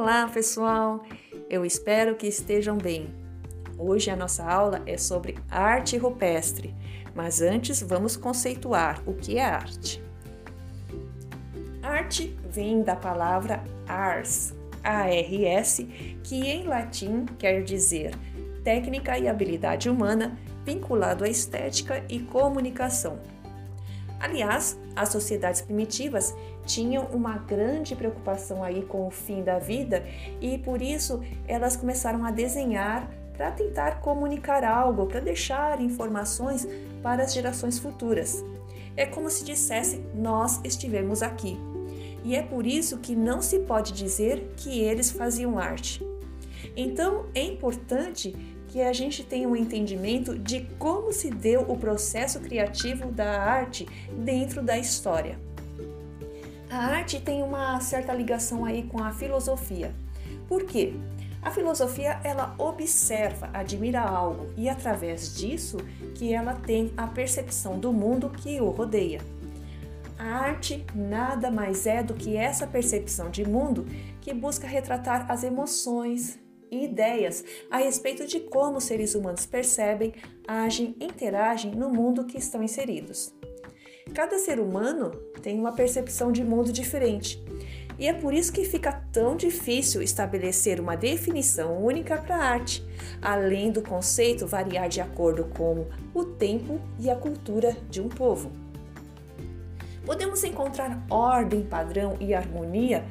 Olá, pessoal! Eu espero que estejam bem. Hoje a nossa aula é sobre arte rupestre, mas antes vamos conceituar o que é arte. Arte vem da palavra ars, A-R-S, que em latim quer dizer técnica e habilidade humana vinculado à estética e comunicação. Aliás, as sociedades primitivas tinham uma grande preocupação aí com o fim da vida e por isso elas começaram a desenhar para tentar comunicar algo, para deixar informações para as gerações futuras. É como se dissesse: nós estivemos aqui. E é por isso que não se pode dizer que eles faziam arte. Então é importante que a gente tenha um entendimento de como se deu o processo criativo da arte dentro da história. A arte tem uma certa ligação aí com a filosofia. Por quê? A filosofia ela observa, admira algo e através disso que ela tem a percepção do mundo que o rodeia. A arte nada mais é do que essa percepção de mundo que busca retratar as emoções, e ideias a respeito de como seres humanos percebem, agem, interagem no mundo que estão inseridos. Cada ser humano tem uma percepção de mundo diferente. E é por isso que fica tão difícil estabelecer uma definição única para a arte, além do conceito variar de acordo com o tempo e a cultura de um povo. Podemos encontrar ordem, padrão e harmonia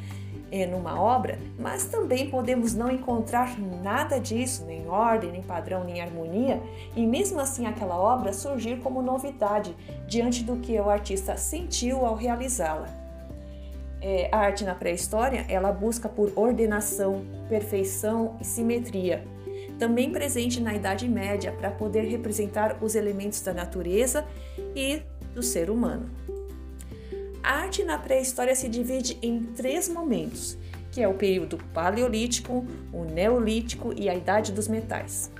é, numa obra, mas também podemos não encontrar nada disso, nem ordem, nem padrão, nem harmonia, e mesmo assim aquela obra surgir como novidade diante do que o artista sentiu ao realizá-la. É, a arte na pré-história ela busca por ordenação, perfeição e simetria, também presente na Idade Média para poder representar os elementos da natureza e do ser humano. A arte na pré-história se divide em três momentos, que é o período paleolítico, o neolítico e a idade dos metais.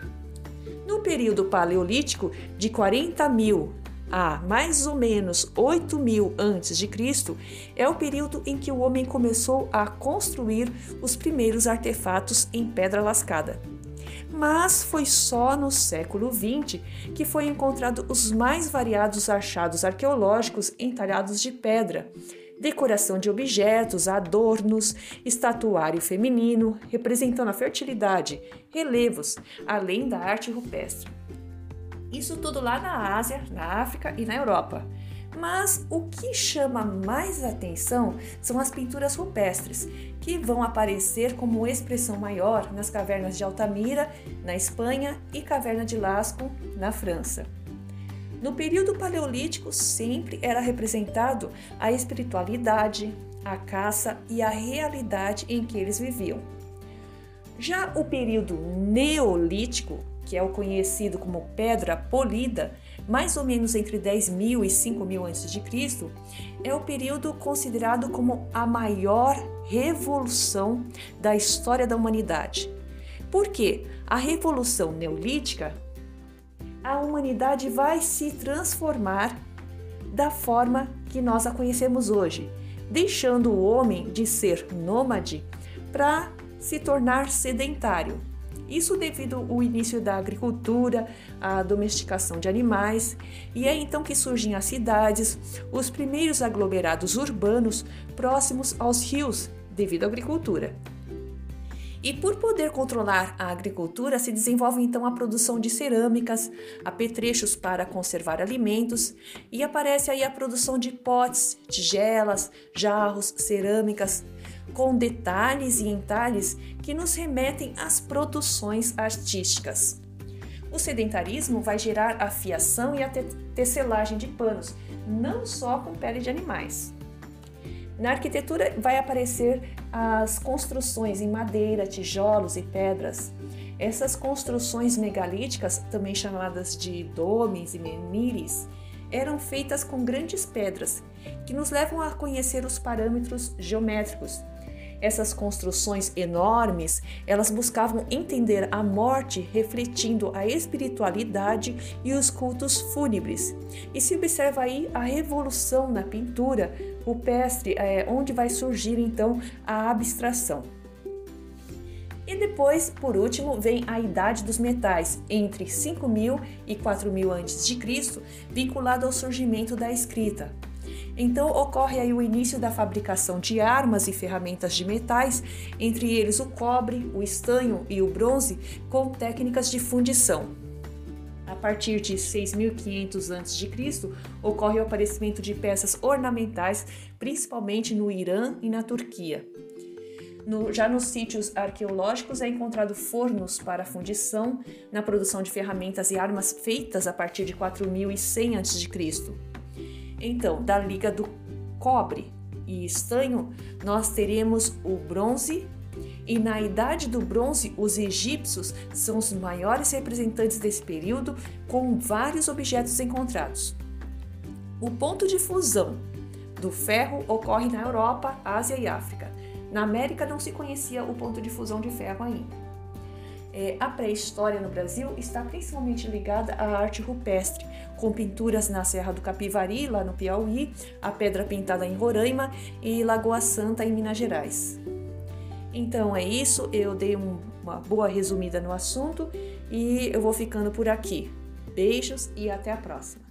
No período paleolítico, de 40 mil a mais ou menos 8 mil antes de Cristo, é o período em que o homem começou a construir os primeiros artefatos em pedra lascada mas foi só no século XX que foi encontrado os mais variados achados arqueológicos entalhados de pedra, decoração de objetos, adornos, estatuário feminino, representando a fertilidade, relevos, além da arte rupestre. Isso tudo lá na Ásia, na África e na Europa. Mas o que chama mais atenção são as pinturas rupestres, que vão aparecer como expressão maior nas cavernas de Altamira, na Espanha, e Caverna de Lascaux, na França. No período paleolítico, sempre era representado a espiritualidade, a caça e a realidade em que eles viviam. Já o período neolítico, que é o conhecido como pedra polida, mais ou menos entre 10 mil e 5 mil a.C., é o período considerado como a maior revolução da história da humanidade. Por quê? A revolução neolítica, a humanidade vai se transformar da forma que nós a conhecemos hoje, deixando o homem de ser nômade para se tornar sedentário. Isso devido ao início da agricultura, à domesticação de animais, e é então que surgem as cidades, os primeiros aglomerados urbanos próximos aos rios, devido à agricultura. E por poder controlar a agricultura, se desenvolve então a produção de cerâmicas, apetrechos para conservar alimentos, e aparece aí a produção de potes, tigelas, jarros, cerâmicas, com detalhes e entalhes que nos remetem às produções artísticas. O sedentarismo vai gerar a fiação e a te tecelagem de panos, não só com pele de animais. Na arquitetura vai aparecer as construções em madeira, tijolos e pedras. Essas construções megalíticas, também chamadas de domes e menires, eram feitas com grandes pedras, que nos levam a conhecer os parâmetros geométricos, essas construções enormes, elas buscavam entender a morte refletindo a espiritualidade e os cultos fúnebres. E se observa aí a revolução na pintura rupestre, é, onde vai surgir então a abstração. E depois, por último, vem a idade dos metais, entre 5000 e 4000 a.C., vinculado ao surgimento da escrita. Então ocorre aí o início da fabricação de armas e ferramentas de metais, entre eles o cobre, o estanho e o bronze, com técnicas de fundição. A partir de 6500 a.C., ocorre o aparecimento de peças ornamentais, principalmente no Irã e na Turquia. No, já nos sítios arqueológicos é encontrado fornos para fundição na produção de ferramentas e armas feitas a partir de 4100 a.C. Então, da liga do cobre e estanho, nós teremos o bronze, e na idade do bronze, os egípcios são os maiores representantes desse período, com vários objetos encontrados. O ponto de fusão do ferro ocorre na Europa, Ásia e África. Na América não se conhecia o ponto de fusão de ferro ainda. É, a pré-história no Brasil está principalmente ligada à arte rupestre, com pinturas na Serra do Capivari, lá no Piauí, a Pedra Pintada em Roraima e Lagoa Santa, em Minas Gerais. Então é isso, eu dei um, uma boa resumida no assunto e eu vou ficando por aqui. Beijos e até a próxima!